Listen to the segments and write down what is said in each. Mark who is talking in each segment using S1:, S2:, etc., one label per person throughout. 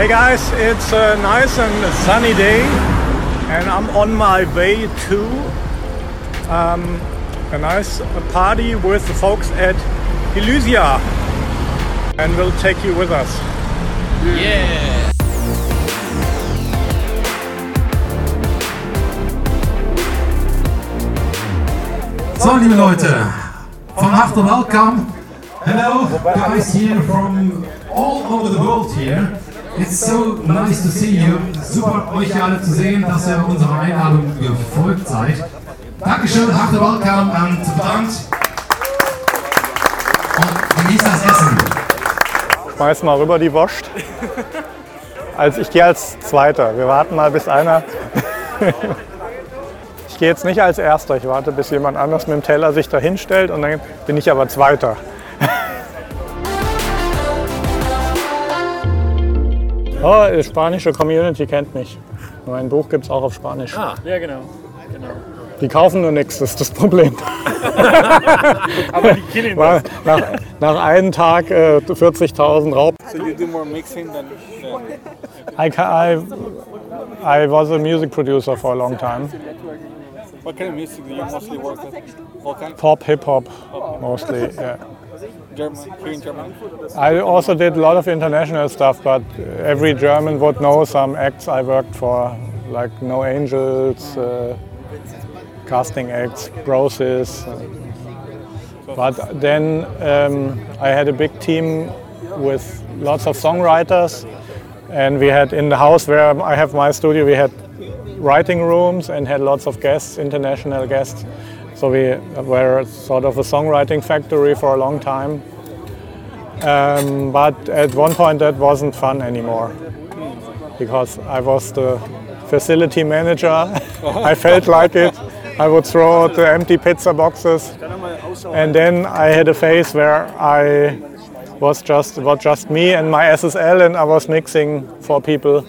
S1: Hey guys, it's a nice and sunny day, and I'm on my way to um, a nice party with the folks at Elysia, and we'll take you with us.
S2: Yeah!
S3: So, liebe Leute, von After Welcome. Hello, guys here from all over the world here. It's so nice to see you. Super, euch hier alle zu sehen, dass ihr unserer Einladung gefolgt seid. Dankeschön, After Welcome und bedankt. Und genießt das Essen.
S1: Schmeiß mal rüber die Wurst. Also ich gehe als Zweiter. Wir warten mal, bis einer. Ich gehe jetzt nicht als Erster. Ich warte, bis jemand anders mit dem Teller sich da hinstellt und dann bin ich aber Zweiter. Oh, die spanische Community kennt mich. Mein Buch gibt es auch auf Spanisch.
S2: Ah, ja genau. genau.
S1: Die kaufen nur nichts, das ist das Problem.
S2: Aber die killen
S1: Weil nach, nach einem Tag äh, 40.000 Raub.
S4: So you do more mixing than.
S1: I, I, I was a music producer for a long time.
S4: What kind of music do you mostly work with?
S1: Pop, hip hop, mostly. Yeah.
S4: German?
S1: I also did a lot of international stuff, but every German would know some acts I worked for, like No Angels, uh, casting acts, Brosis. But then um, I had a big team with lots of songwriters, and we had in the house where I have my studio, we had writing rooms and had lots of guests, international guests. So we were sort of a songwriting factory for a long time. Um, but at one point that wasn't fun anymore because I was the facility manager. I felt like it. I would throw out the empty pizza boxes, and then I had a phase where I was just was just me and my SSL, and I was mixing for people.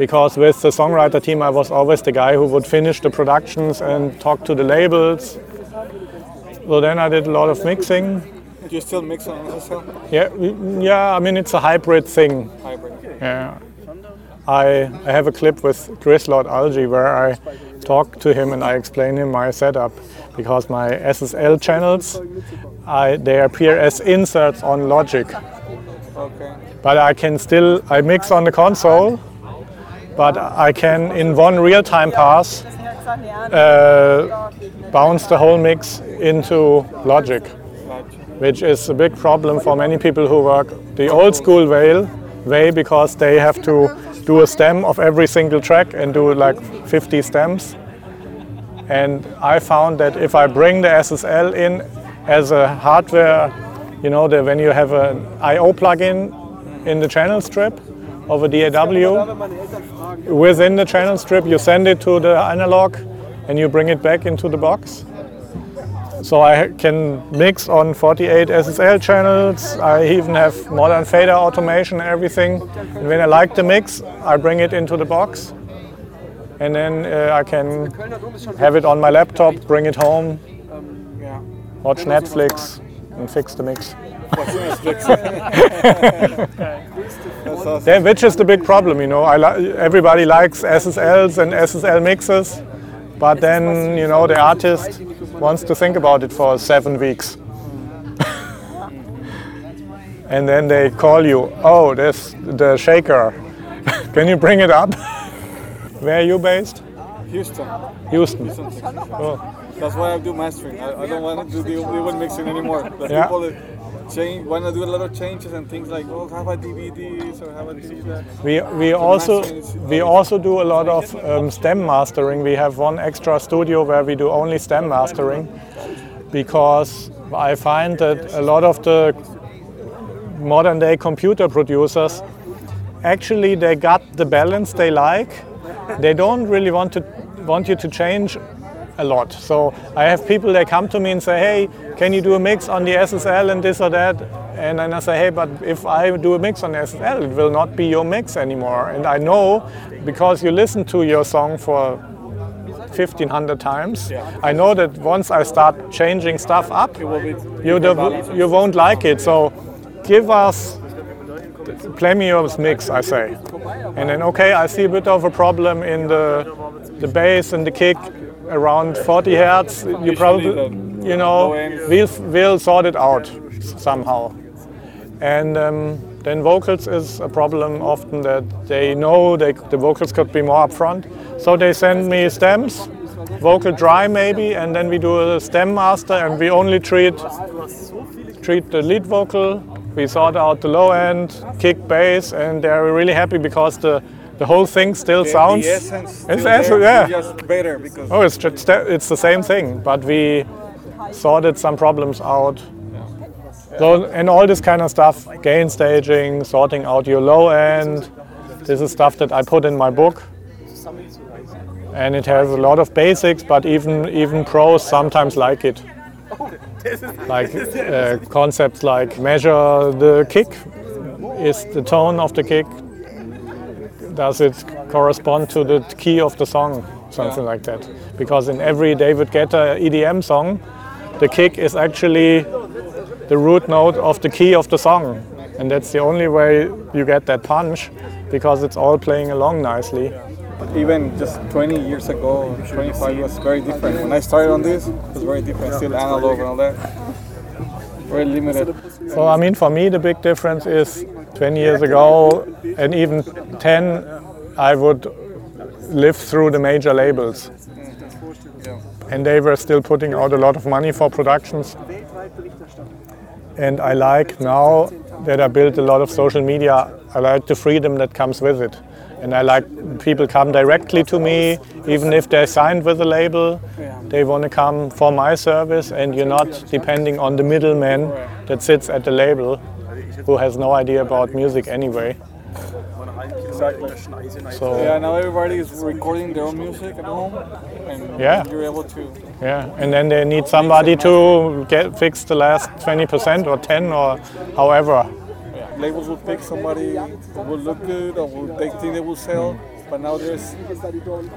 S1: Because with the songwriter team, I was always the guy who would finish the productions and talk to the labels. So then I did a lot of mixing.
S4: Do you still mix on SSL?
S1: Yeah, yeah. I mean, it's a hybrid thing.
S4: Hybrid.
S1: Yeah. I, I have a clip with Chris Lord Alge where I talk to him and I explain him my setup because my SSL channels I, they appear as inserts on Logic,
S4: Okay.
S1: but I can still I mix on the console, but I can in one real-time pass uh, bounce the whole mix into Logic which is a big problem for many people who work the old school way, way because they have to do a stem of every single track and do like 50 stems. And I found that if I bring the SSL in as a hardware, you know, that when you have an I/O plugin in the channel strip of a DAW, within the channel strip you send it to the analog and you bring it back into the box. So I can mix on 48 SSL channels. I even have modern fader automation and everything. And when I like the mix, I bring it into the box. And then uh, I can have it on my laptop, bring it home, watch Netflix, and fix the mix.
S4: What's Netflix? That's awesome.
S1: Yeah, which is the big problem, you know. I li- everybody likes SSLs and SSL mixes, but then you know the artist wants to think about it for seven weeks, hmm. and then they call you. Oh, there's the shaker. Can you bring it up? Where are you based?
S4: Houston.
S1: Houston.
S4: Houston, Texas.
S1: Oh,
S4: That's why I do mastering. I, I don't want to do the even mixing anymore. The
S1: Yeah.
S4: people that change, want to do a lot of changes and things like, oh, have a DVDs or have a this, that.
S1: We, we also we also do a lot of um, stem mastering. We have one extra studio where we do only stem mastering because I find that a lot of the modern day computer producers actually they got the balance they like. They don't really want to want you to change a lot. So I have people that come to me and say, "Hey, can you do a mix on the SSL and this or that?" And then I say, "Hey, but if I do a mix on SSL, it will not be your mix anymore." And I know because you listen to your song for 1500 times. I know that once I start changing stuff up, you, do, you won't like it. So give us play me your mix, I say. And then, okay, I see a bit of a problem in the, the bass and the kick around 40 hertz. You probably, you know, we'll, we'll sort it out somehow. And um, then vocals is a problem often that they know they, the vocals could be more upfront. So they send me stems, vocal dry maybe, and then we do a stem master and we only treat treat the lead vocal. We sort out the low end, kick, bass, and they're really happy because the the whole thing still
S4: The-
S1: sounds.
S4: The essence
S1: it's
S4: still
S1: essence,
S4: there,
S1: yeah.
S4: just better because
S1: Oh, it's just, it's the same thing, but we sorted some problems out. So, and all this kind of stuff, gain staging, sorting out your low end. This is stuff that I put in my book. And it has a lot of basics, but even even pros sometimes like it. Like uh, concepts like measure the kick. Is the tone of the kick does it correspond to the key of the song, something like that. Because in every David Guetta EDM song, the kick is actually the root note of the key of the song. And that's the only way you get that punch, because it's all playing along nicely.
S4: even just 20 years ago, 25 was very different. When I started on this, it was very different. Still analog and all that. Very limited.
S1: So I mean, for me, the big difference is 20 years ago, and even 10, I would live through the major labels. And they were still putting out a lot of money for productions. And I like now that I built a lot of social media, I like the freedom that comes with it. And I like people come directly to me, even if they're signed with a label, they want to come for my service, and you're not depending on the middleman that sits at the label who has no idea about music anyway.
S4: Exactly.
S1: So
S4: Yeah, now everybody is recording their own music at home, and
S1: Yeah.
S4: you're able to.
S1: yeah, and then they need somebody to get fix the last 20% or 10 or however.
S4: Labels will pick somebody who will look good or who they think they will sell, but now there's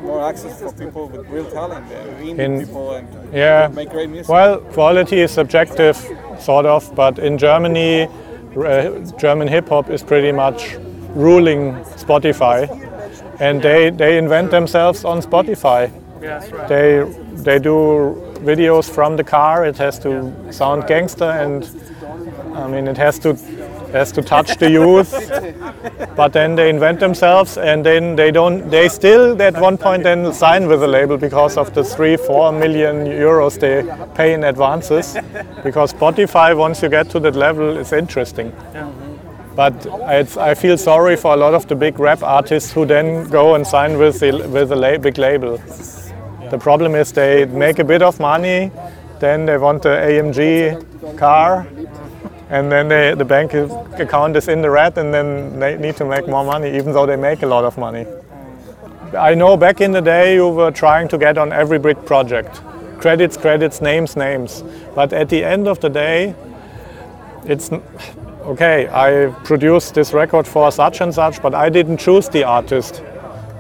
S4: more access for people with real talent
S1: In-
S4: people and
S1: Yeah.
S4: make great music.
S1: Well, quality is subjective, sort of, but in Germany, Uh, German hip hop is pretty much ruling Spotify, and they, they invent themselves on Spotify. They they do videos from the car. It has to sound gangster, and I mean it has to has to touch the youth. But then they invent themselves, and then they don't. They still at one point then sign with the label because of the three four million euros they pay in advances. Because Spotify, once you get to that level, is interesting. But I feel sorry for a lot of the big rap artists who then go and sign with the, with a la- big label. The problem is they make a bit of money, then they want the AMG car, and then they, the bank account is in the red, and then they need to make more money, even though they make a lot of money. I know back in the day you were trying to get on every brick project. Credits, credits, names, names. But at the end of the day, it's okay, I produced this record for such and such, but I didn't choose the artist.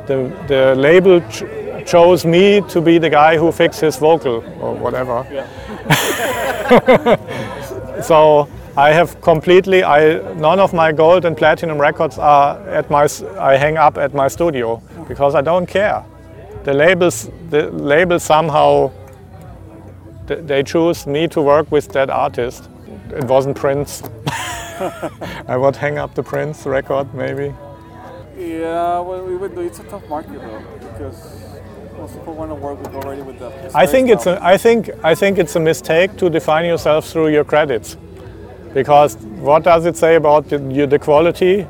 S1: The, the label ch- chose me to be the guy who fixed his vocal or whatever. yeah. so I have completely, I, none of my gold and platinum records are at my, I hang up at my studio because I don't care. The labels, the labels somehow, they choose me to work with that artist. It wasn't Prince. I would hang up the Prince record maybe.
S4: Yeah, well, we would. It's a tough market though because most people want to work with already with the.
S1: I think it's a, I think I think it's a mistake to define yourself through your credits, because what does it say about the, the quality?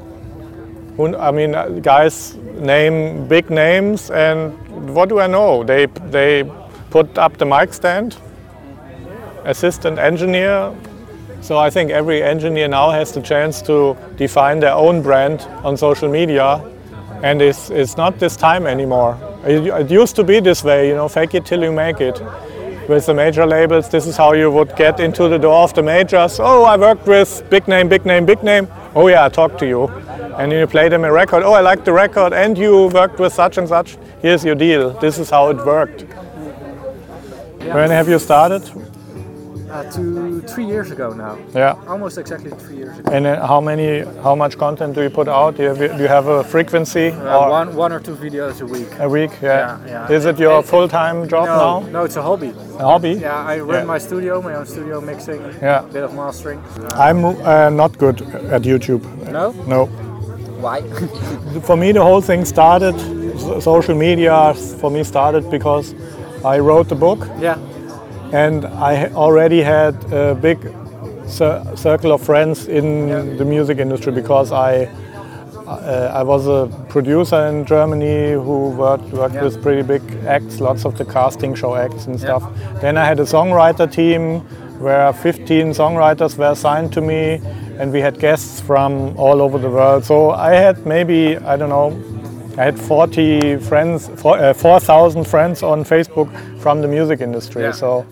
S1: I mean, uh, guys name big names, and what do I know? They they put up the mic stand, assistant engineer. So I think every engineer now has the chance to define their own brand on social media, and it's, it's not this time anymore. It, it used to be this way, you know, fake it till you make it. With the major labels, this is how you would get into the door of the majors. Oh, I worked with big name, big name, big name. Oh yeah, I talked to you. And you play them a record. Oh, I like the record, and you worked with such and such. Here's your deal. This is how it worked. When have you started?
S5: Uh, to three years ago now.
S1: Yeah.
S5: Almost exactly three years ago.
S1: And how many, how much content do you put out? Do you have, do you have a frequency
S5: Uh,
S1: or
S5: one, one or two videos a week.
S1: a week? Yeah.
S5: Yeah, yeah.
S1: Is it your full-time job
S5: No,
S1: now?
S5: no, it's a hobby.
S1: A hobby?
S5: Yeah, I run
S1: Yeah.
S5: my studio, my own studio mixing,
S1: Yeah.
S5: a bit of mastering. Uh,
S1: I'm uh, not good at YouTube.
S5: no?
S1: No.
S5: Why?
S1: For me, the whole thing started, social media for me started because I wrote the book
S5: yeah.
S1: And I already had a big cir- circle of friends in the music industry because I uh, I was a producer in Germany who worked, worked
S5: Yeah.
S1: with pretty big acts, lots of the casting show acts and stuff. Then I had a songwriter team where 15 songwriters were assigned to me and we had guests from all over the world. So I had maybe, I don't know, I had 40 friends, four- uh, 4,000 friends on Facebook from the music industry.
S5: Yeah.
S1: So,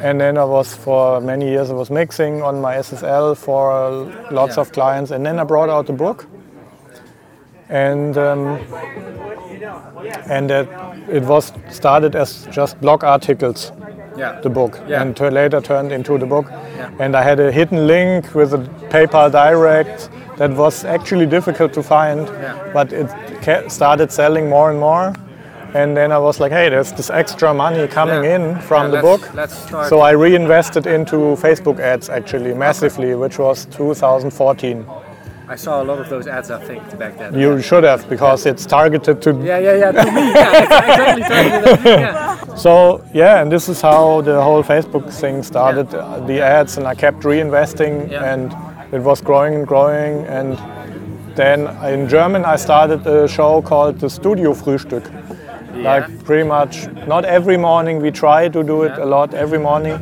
S1: and then I was for many years I was mixing on my SSL for lots
S5: Yeah.
S1: of clients, and then I brought out the book, and um, and that it was started as just blog articles
S5: Yeah.
S1: the book
S5: Yeah.
S1: and later turned into the book. And I had a hidden link with a PayPal Direct that was actually difficult to find,
S5: Yeah.
S1: but it started selling more and more. And then I was like, hey, there's this extra money coming
S5: Yeah.
S1: in from
S5: Yeah,
S1: the
S5: let's-
S1: book.
S5: let's start-
S1: So I reinvested into Facebook ads actually massively, which was 2014.
S5: I saw a lot of those ads, I think, back then.
S1: You should have because it's targeted to
S5: Yeah, yeah, yeah, to me. Yeah, exactly. exactly yeah.
S1: So yeah, and this is how the whole Facebook thing started. The ads, and I kept reinvesting,
S5: Yeah.
S1: and it was growing and growing. And then in German, I started a show called the Studio Frühstück. Like pretty much, not every morning. We try to do it
S5: Yeah.
S1: a lot every morning,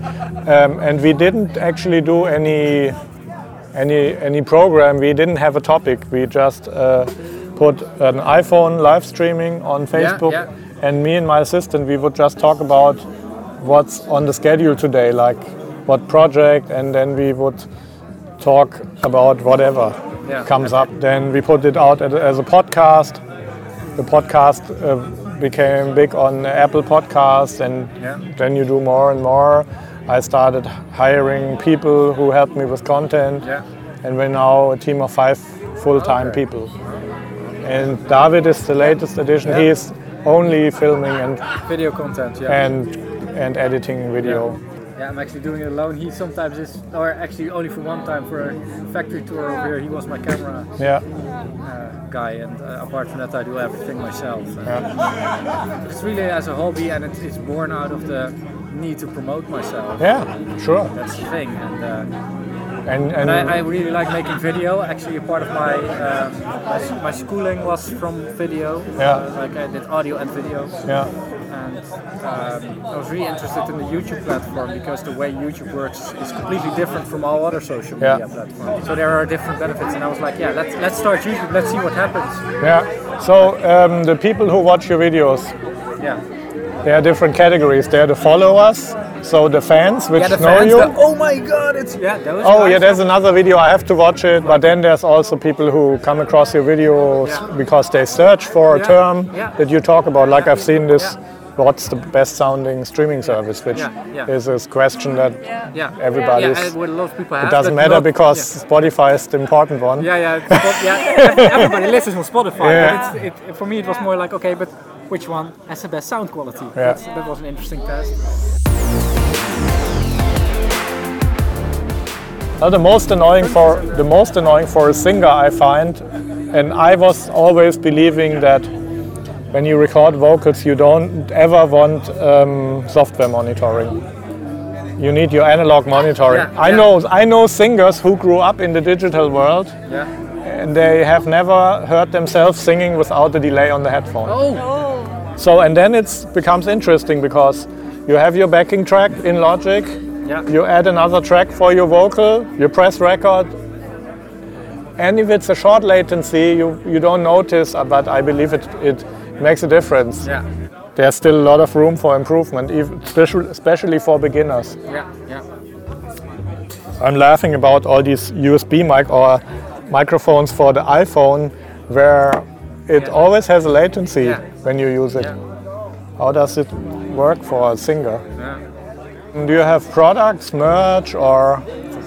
S1: um, and we didn't actually do any any any program. We didn't have a topic. We just uh, put an iPhone live streaming on Facebook,
S5: yeah.
S1: and me and my assistant we would just talk about what's on the schedule today, like what project, and then we would talk about whatever
S5: Yeah.
S1: comes up. Then we put it out as a- podcast. The podcast uh, became big on Apple Podcasts, and
S5: Yeah.
S1: then you do more and more. I started hiring people who help me with content,
S5: Yeah.
S1: and we're now a team of five full-time
S5: Okay.
S1: people. And David is the latest addition. He's only filming and
S5: Video content, yeah.
S1: and and editing video.
S5: Yeah, I'm actually doing it alone. He sometimes is, or actually only for one time for a factory tour over here. He was my camera
S1: Yeah,
S5: uh, guy, and uh, apart from that, I do everything myself. And It's really as a hobby, and it's, it's born out of the need to promote myself.
S1: yeah, sure.
S5: That's the thing, and. Uh,
S1: And and,
S5: And I, I really like making video. Actually, a part of my um, my, my schooling was from video.
S1: Yeah.
S5: Uh, like I did audio and video.
S1: yeah,
S5: um, I was really interested in the YouTube platform because the way YouTube works is completely different from all other social
S1: Yeah.
S5: media platforms. So there are different benefits, and I was like, yeah, let's let's start YouTube. Let's see what happens.
S1: yeah. So um, the people who watch your videos,
S5: Yeah.
S1: there are different categories. There are the followers, so the fans which
S5: Yeah, the
S1: know
S5: fans.
S1: you.
S5: the, oh my God! It's yeah.
S1: Oh
S5: guys.
S1: yeah, there's another video. I have to watch it. But then there's also people who come across your videos
S5: Yeah.
S1: because they search for a
S5: Yeah,
S1: term
S5: yeah.
S1: that you talk about. Like I've seen this.
S5: Yeah.
S1: What's the best sounding streaming service? Which
S5: Yeah, yeah.
S1: is a question that
S5: yeah.
S1: everybody's.
S5: Yeah, and what a lot of people have.
S1: It doesn't matter
S5: not-
S1: because
S5: yeah.
S1: Spotify is the important one.
S5: Yeah, yeah, it's Spot- yeah. Everybody listens on Spotify.
S1: Yeah.
S5: But it's, it, for me, it was more like, okay, but which one has the best sound quality?
S1: Yeah.
S5: That's, that was an interesting test.
S1: Well, the most annoying for the most annoying for a singer I find, and I was always believing that when you record vocals, you don't ever want um, software monitoring. You need your analog monitoring.
S5: Yeah,
S1: I
S5: yeah.
S1: know I know singers who grew up in the digital world
S5: Yeah.
S1: and they have never heard themselves singing without a delay on the headphone.
S5: Oh.
S1: So and then it becomes interesting because you have your backing track in Logic,
S5: Yeah.
S1: you add another track for your vocal, you press record, and if it's a short latency, you, you don't notice, but I believe it, it makes a difference.
S5: Yeah.
S1: There's still a lot of room for improvement, even, especially, especially for beginners.
S5: Yeah. Yeah.
S1: I'm laughing about all these USB mic or microphones for the iPhone where it
S5: Yeah.
S1: always has a latency
S5: Yeah.
S1: when you use it.
S5: Yeah.
S1: How does it work for a singer?
S5: Yeah.
S1: Do you have products, merch, or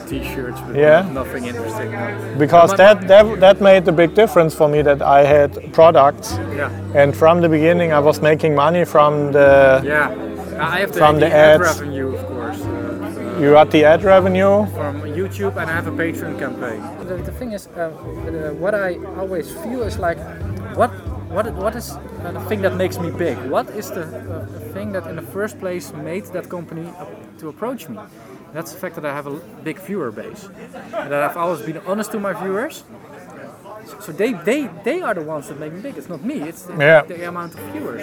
S5: T-shirts, but
S1: Yeah.
S5: nothing interesting. no.
S1: because that, that that made the big difference for me that I had products,
S5: Yeah,
S1: and from the beginning I was making money from the
S5: yeah. I have the,
S1: From the
S5: ad
S1: ads.
S5: revenue, of course. Uh,
S1: you got the ad revenue.
S5: from YouTube and I have a Patreon campaign. The, the thing is, uh, uh, what I always feel is like, what what what is uh, the thing that makes me big? What is the, uh, the thing that in the first place made that company up to approach me? That's the fact that I have a big viewer base, and that I've always been honest to my viewers. So- they, they, they are the ones that make me big. It's not me. It's the,
S1: Yeah.
S5: the amount of viewers.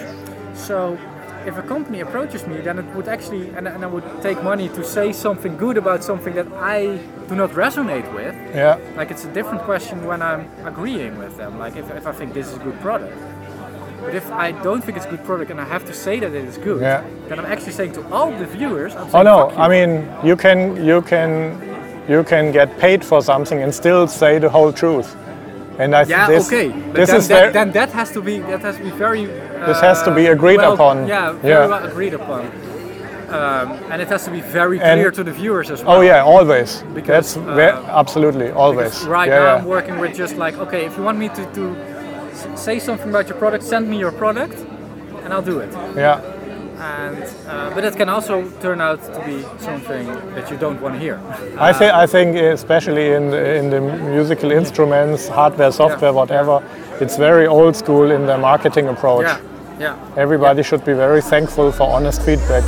S5: So if a company approaches me, then it would actually, and, and I would take money to say something good about something that I do not resonate with.
S1: Yeah,
S5: Like it's a different question when I'm agreeing with them. Like if, if I think this is a good product. But if I don't think it's a good product and I have to say that it is good,
S1: Yeah.
S5: then I'm actually saying to all the viewers, I'm
S1: Oh no,
S5: "Fuck you."
S1: I mean you can you can you can get paid for something and still say the whole truth. And I
S5: Yeah,
S1: this,
S5: okay. But
S1: this
S5: then,
S1: is
S5: that, then that has to be that has to be very. Uh,
S1: This has to be agreed
S5: well-
S1: upon.
S5: Yeah, very
S1: Yeah.
S5: well agreed upon. Um, and it has to be very
S1: And-
S5: clear to the viewers as well.
S1: Oh yeah, always.
S5: Because,
S1: That's
S5: uh,
S1: absolutely always.
S5: Right
S1: yeah,
S5: now,
S1: yeah.
S5: I'm working with just like, okay, if you want me to, to s- say something about your product, send me your product, and I'll do it.
S1: yeah.
S5: And uh, but it can also turn out to be something that you don't want to hear.
S1: I think I think especially in the, in the musical instruments, hardware, software, whatever, it's very old school in the marketing approach.
S5: Yeah, yeah.
S1: Everybody should be very thankful for honest feedback.